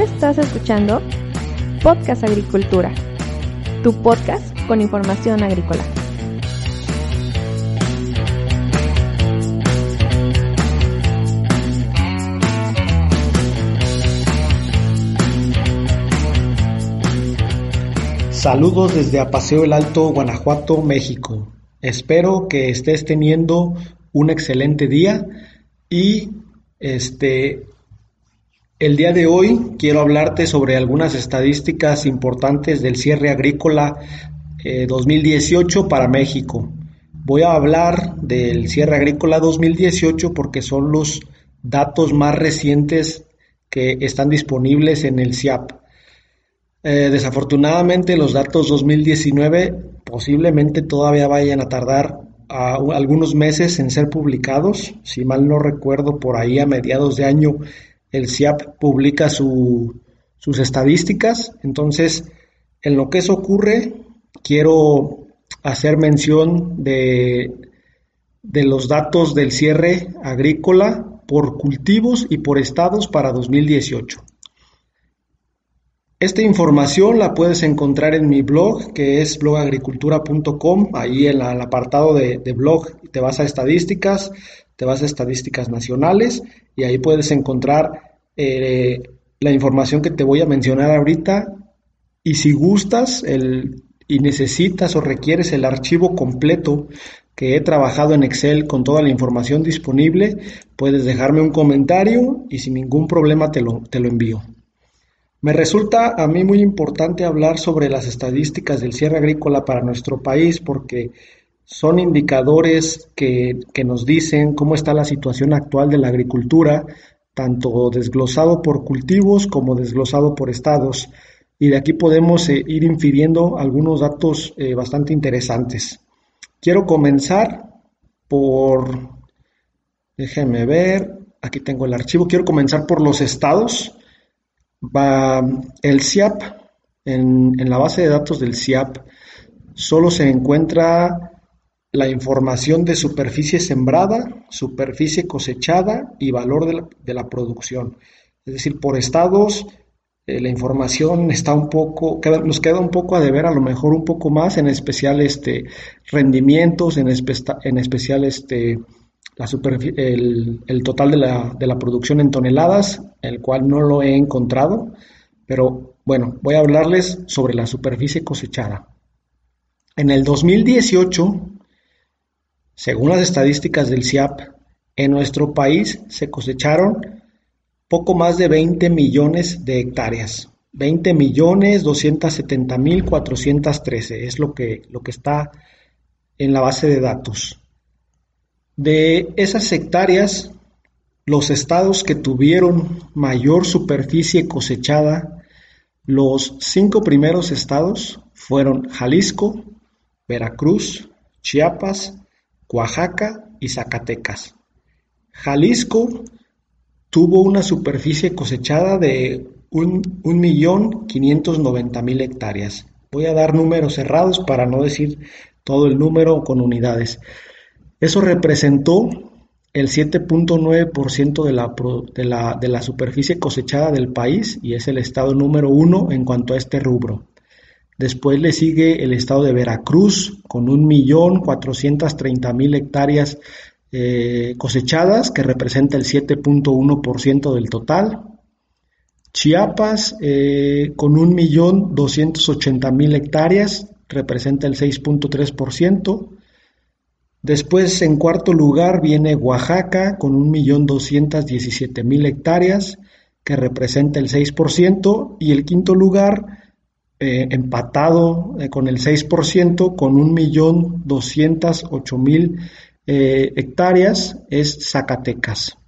Estás escuchando Podcast Agricultura, tu podcast con información agrícola. Saludos desde Apaseo el Alto, Guanajuato, México. Espero que estés teniendo un excelente día y este el día de hoy quiero hablarte sobre algunas estadísticas importantes del cierre agrícola 2018 eh, para México. Voy a hablar del cierre agrícola 2018 porque son los datos más recientes que están disponibles en el CIAP. Eh, desafortunadamente los datos 2019 posiblemente todavía vayan a tardar algunos meses en ser publicados. Si mal no recuerdo, por ahí a mediados de año el CIAP publica sus estadísticas. Entonces, en lo que eso ocurre, quiero hacer mención de, de los datos del cierre agrícola por cultivos y por estados para 2018. Esta información la puedes encontrar en mi blog, que es blogagricultura.com. Ahí en el apartado de, blog te vas a estadísticas, te vas a estadísticas nacionales y ahí puedes encontrar eh, la información que te voy a mencionar ahorita. Y si gustas el, y necesitas o requieres el archivo completo que he trabajado en Excel con toda la información disponible, puedes dejarme un comentario y sin ningún problema te lo, te lo envío. Me resulta a mí muy importante hablar sobre las estadísticas del cierre agrícola para nuestro país porque son indicadores que, nos dicen cómo está la situación actual de la agricultura, tanto desglosado por cultivos como desglosado por estados. Y de aquí podemos eh, ir infiriendo algunos datos eh, bastante interesantes. Quiero comenzar por, déjenme ver, aquí tengo el archivo, quiero comenzar por los estados Va, el CIAP, en, la base de datos del CIAP, solo se encuentra la información de superficie sembrada, superficie cosechada y valor de la, producción. Es decir, por estados, eh, la información está un poco, nos queda un poco a deber, a lo mejor un poco más, en especial este, rendimientos, en, en especial este, el, total de la, de la, producción en toneladas, el cual no lo he encontrado, pero bueno, voy a hablarles sobre la superficie cosechada. En el 2018, según las estadísticas del CIAP, en nuestro país se cosecharon poco más de 20 millones de hectáreas. 20 millones 270 mil 413 es lo que, lo que está en la base de datos. De esas hectáreas, los estados que tuvieron mayor superficie cosechada, los cinco primeros estados fueron Jalisco, Veracruz, Chiapas, Oaxaca y Zacatecas. Jalisco tuvo una superficie cosechada de 1.590.000 hectáreas. Voy a dar números cerrados para no decir todo el número con unidades. Eso representó el 7.9% de la, superficie cosechada del país y es el estado número uno en cuanto a este rubro. Después le sigue el estado de Veracruz con 1.430.000 hectáreas eh, cosechadas, que representa el 7.1% del total. Chiapas eh, con 1.280.000 hectáreas, representa el 6.3%. Después, en cuarto lugar, viene Oaxaca con 1.217.000 hectáreas, que representa el 6%, y el quinto lugar, eh, empatado eh, con el 6%, con 1.208.000 eh, hectáreas, es Zacatecas.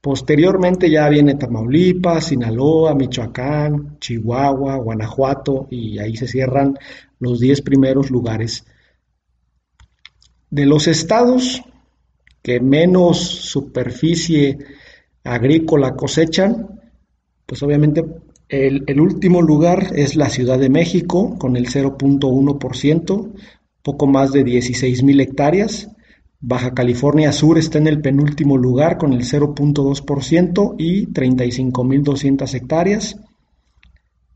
Posteriormente ya viene Tamaulipas, Sinaloa, Michoacán, Chihuahua, Guanajuato, y ahí se cierran los 10 primeros lugares. De los estados que menos superficie agrícola cosechan, pues obviamente el, último lugar es la Ciudad de México con el 0.1%, poco más de 16 mil hectáreas. Baja California Sur está en el penúltimo lugar con el 0.2% y 35.200 hectáreas.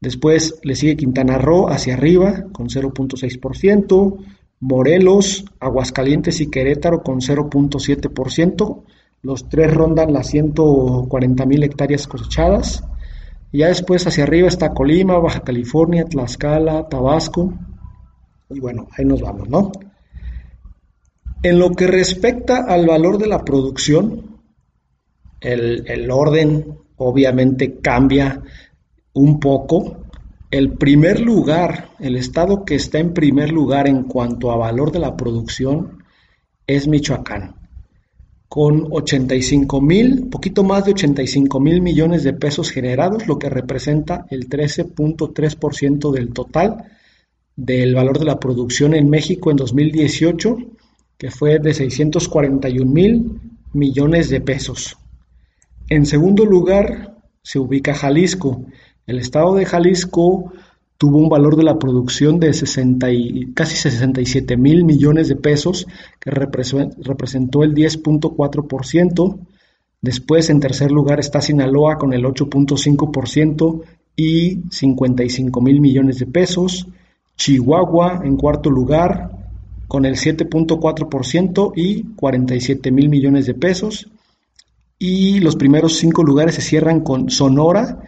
Después le sigue Quintana Roo hacia arriba con 0.6%, Morelos, Aguascalientes y Querétaro con 0.7%. Los tres rondan las 140 mil hectáreas cosechadas. Y ya después hacia arriba está Colima, Baja California, Tlaxcala, Tabasco. Y bueno, ahí nos vamos, ¿no? En lo que respecta al valor de la producción, el, el orden obviamente cambia un poco. El primer lugar, el estado que está en primer lugar en cuanto a valor de la producción es Michoacán, con 85 mil, poquito más de 85 mil millones de pesos generados, lo que representa el 13.3% del total del valor de la producción en México en 2018, que fue de 641 mil millones de pesos. En segundo lugar se ubica Jalisco, el estado de Jalisco tuvo un valor de la producción de 60 y, casi 67 mil millones de pesos, que representó el 10.4%. Después, en tercer lugar, está Sinaloa con el 8.5% y 55 mil millones de pesos. Chihuahua en cuarto lugar con el 7.4% y 47 mil millones de pesos. Y los primeros cinco lugares se cierran con Sonora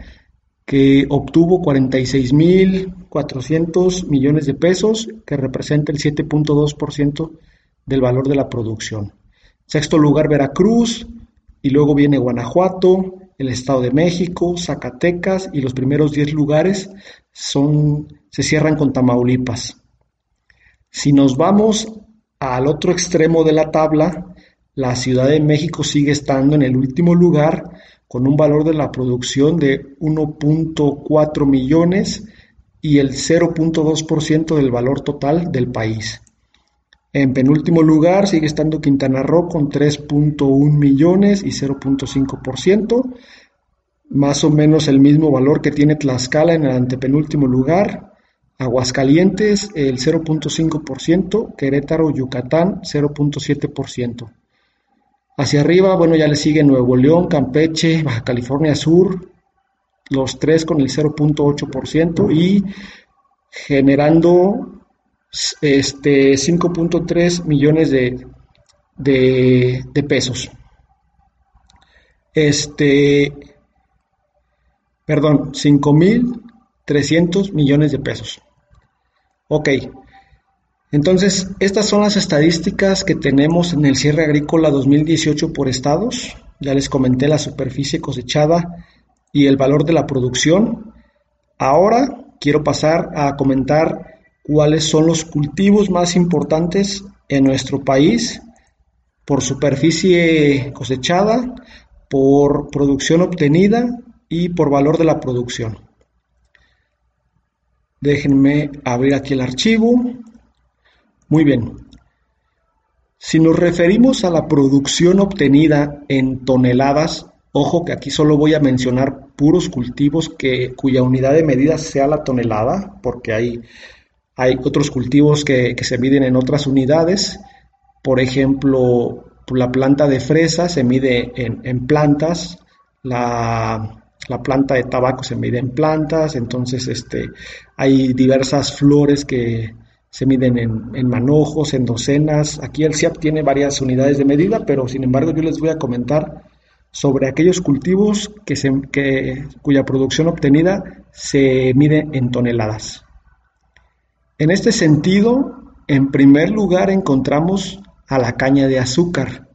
que obtuvo 46.400 millones de pesos, que representa el 7.2% del valor de la producción. Sexto lugar Veracruz, y luego viene Guanajuato, el Estado de México, Zacatecas, y los primeros 10 lugares se cierran con Tamaulipas. Si nos vamos al otro extremo de la tabla, la Ciudad de México sigue estando en el último lugar con un valor de la producción de 1.4 millones y el 0.2% del valor total del país. En penúltimo lugar sigue estando Quintana Roo con 3.1 millones y 0.5%, más o menos el mismo valor que tiene Tlaxcala en el antepenúltimo lugar. Aguascalientes el 0.5%, Querétaro, Yucatán 0.7%. Hacia arriba, bueno, ya le sigue Nuevo León, Campeche, Baja California Sur, los tres con el 0.8% y generando este 5.3 millones de, de, pesos. Este, perdón, 5.300 millones de pesos. Ok, entonces, estas son las estadísticas que tenemos en el cierre agrícola 2018 por estados. Ya les comenté la superficie cosechada y el valor de la producción. Ahora quiero pasar a comentar cuáles son los cultivos más importantes en nuestro país por superficie cosechada, por producción obtenida y por valor de la producción. Déjenme abrir aquí el archivo. Muy bien. Si nos referimos a la producción obtenida en toneladas, ojo que aquí solo voy a mencionar puros cultivos que, cuya unidad de medida sea la tonelada, porque hay, hay otros cultivos que, se miden en otras unidades. Por ejemplo, la planta de fresa se mide en, plantas, la, la, planta de tabaco se mide en plantas, entonces este, hay diversas flores que, se miden en, manojos, en docenas. Aquí el CIAP tiene varias unidades de medida, pero sin embargo yo les voy a comentar sobre aquellos cultivos que se, cuya producción obtenida se mide en toneladas. En este sentido, en primer lugar encontramos a la caña de azúcar,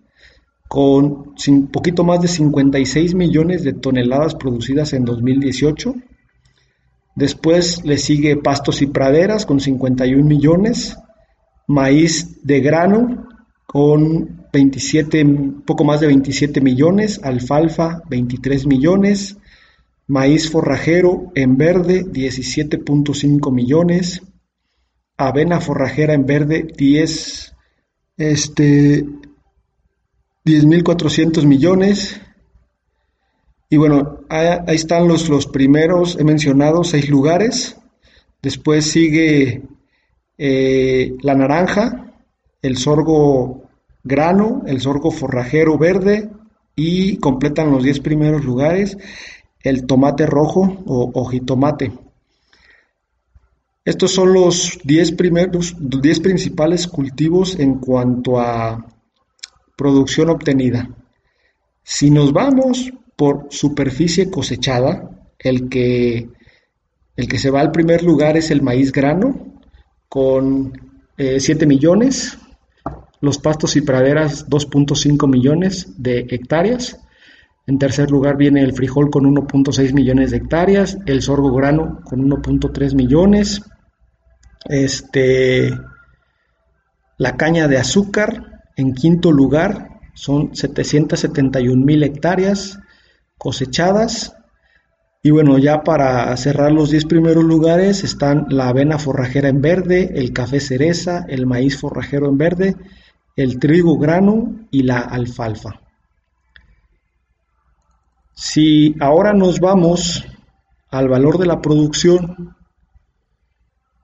con un poquito más de 56 millones de toneladas producidas en 2018 Después le sigue pastos y praderas con 51 millones, maíz de grano con 27, poco más de 27 millones, alfalfa 23 millones, maíz forrajero en verde 17.5 millones, avena forrajera en verde 10 este 10.400 millones, y bueno, ahí están los, los primeros, he mencionado seis lugares. Después sigue eh, la naranja, el sorgo grano, el sorgo forrajero verde y completan los diez primeros lugares el tomate rojo o, o jitomate. Estos son los 10 primeros, 10 principales cultivos en cuanto a producción obtenida. Si nos vamos por superficie cosechada, el que, el que se va al primer lugar es el maíz grano, con 7 eh, millones, los pastos y praderas 2.5 millones de hectáreas, en tercer lugar viene el frijol con 1.6 millones de hectáreas, el sorgo grano con 1.3 millones, este, la caña de azúcar en quinto lugar son 771 mil hectáreas cosechadas. Y bueno, ya para cerrar los 10 primeros lugares están la avena forrajera en verde, el café cereza, el maíz forrajero en verde, el trigo grano y la alfalfa. Si ahora nos vamos al valor de la producción,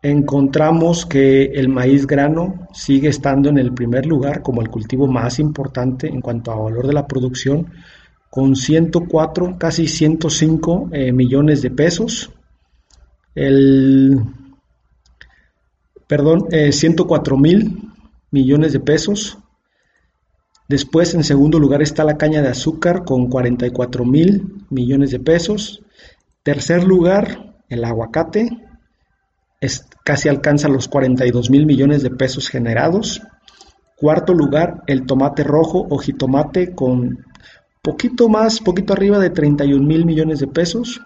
encontramos que el maíz grano sigue estando en el primer lugar como el cultivo más importante en cuanto a valor de la producción, con 104, casi 105 eh, millones de pesos. El, perdón, 104 eh, mil millones de pesos. Después, en segundo lugar, está la caña de azúcar con 44 mil millones de pesos. Tercer lugar, el aguacate. Es, casi alcanza los 42 mil millones de pesos generados. Cuarto lugar, el tomate rojo o jitomate con poquito más, poquito arriba de 31 mil millones de pesos.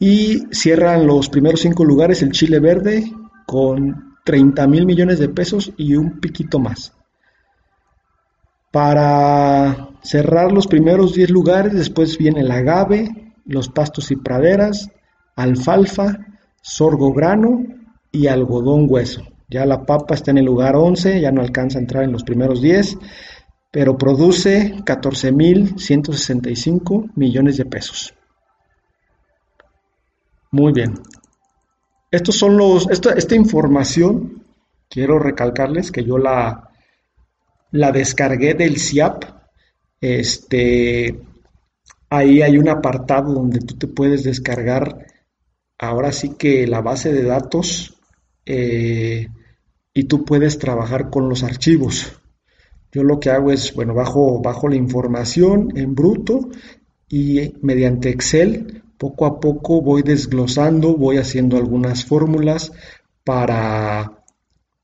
Y cierran los primeros cinco lugares el chile verde con 30 mil millones de pesos y un piquito más. Para cerrar los primeros 10 lugares, después viene el agave, los pastos y praderas, alfalfa, sorgo grano y algodón hueso. Ya la papa está en el lugar 11, ya no alcanza a entrar en los primeros 10, pero produce 14.165 millones de pesos. Muy bien. Estos son los, esta, esta información, quiero recalcarles que yo la, la descargué del SIAP. Este, ahí hay un apartado donde tú te puedes descargar ahora sí que la base de datos eh, y tú puedes trabajar con los archivos. Yo lo que hago es, bueno, bajo, bajo la información en bruto y mediante Excel poco a poco voy desglosando, voy haciendo algunas fórmulas para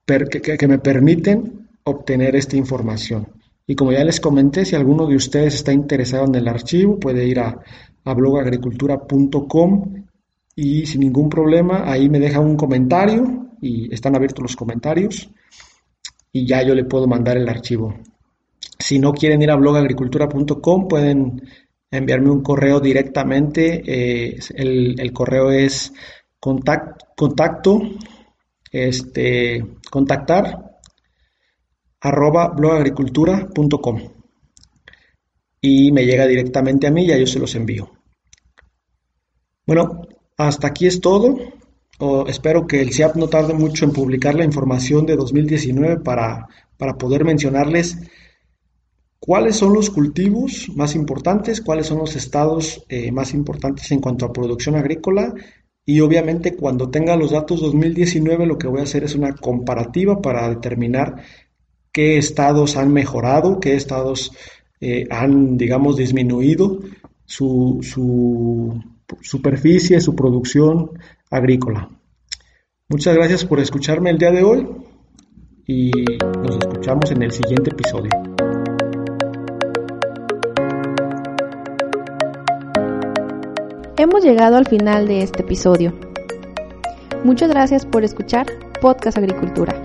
que me permiten obtener esta información. Y como ya les comenté, si alguno de ustedes está interesado en el archivo, puede ir a, blogagricultura.com y sin ningún problema ahí me deja un comentario y están abiertos los comentarios y ya yo le puedo mandar el archivo. Si no quieren ir a blogagricultura.com pueden enviarme un correo directamente. Eh, el, correo es contacto, este, contactar arroba blogagricultura.com y me llega directamente a mí y yo se los envío. Bueno, hasta aquí es todo. Espero que el CIAP no tarde mucho en publicar la información de 2019 para, para poder mencionarles cuáles son los cultivos más importantes, cuáles son los estados eh, más importantes en cuanto a producción agrícola. Y obviamente cuando tenga los datos 2019 lo que voy a hacer es una comparativa para determinar qué estados han mejorado, qué estados eh, han, digamos, disminuido su, su superficie, su producción Muchas gracias por escucharme el día de hoy y nos escuchamos en el siguiente episodio. Hemos llegado al final de este episodio. Muchas gracias por escuchar Podcast Agricultura.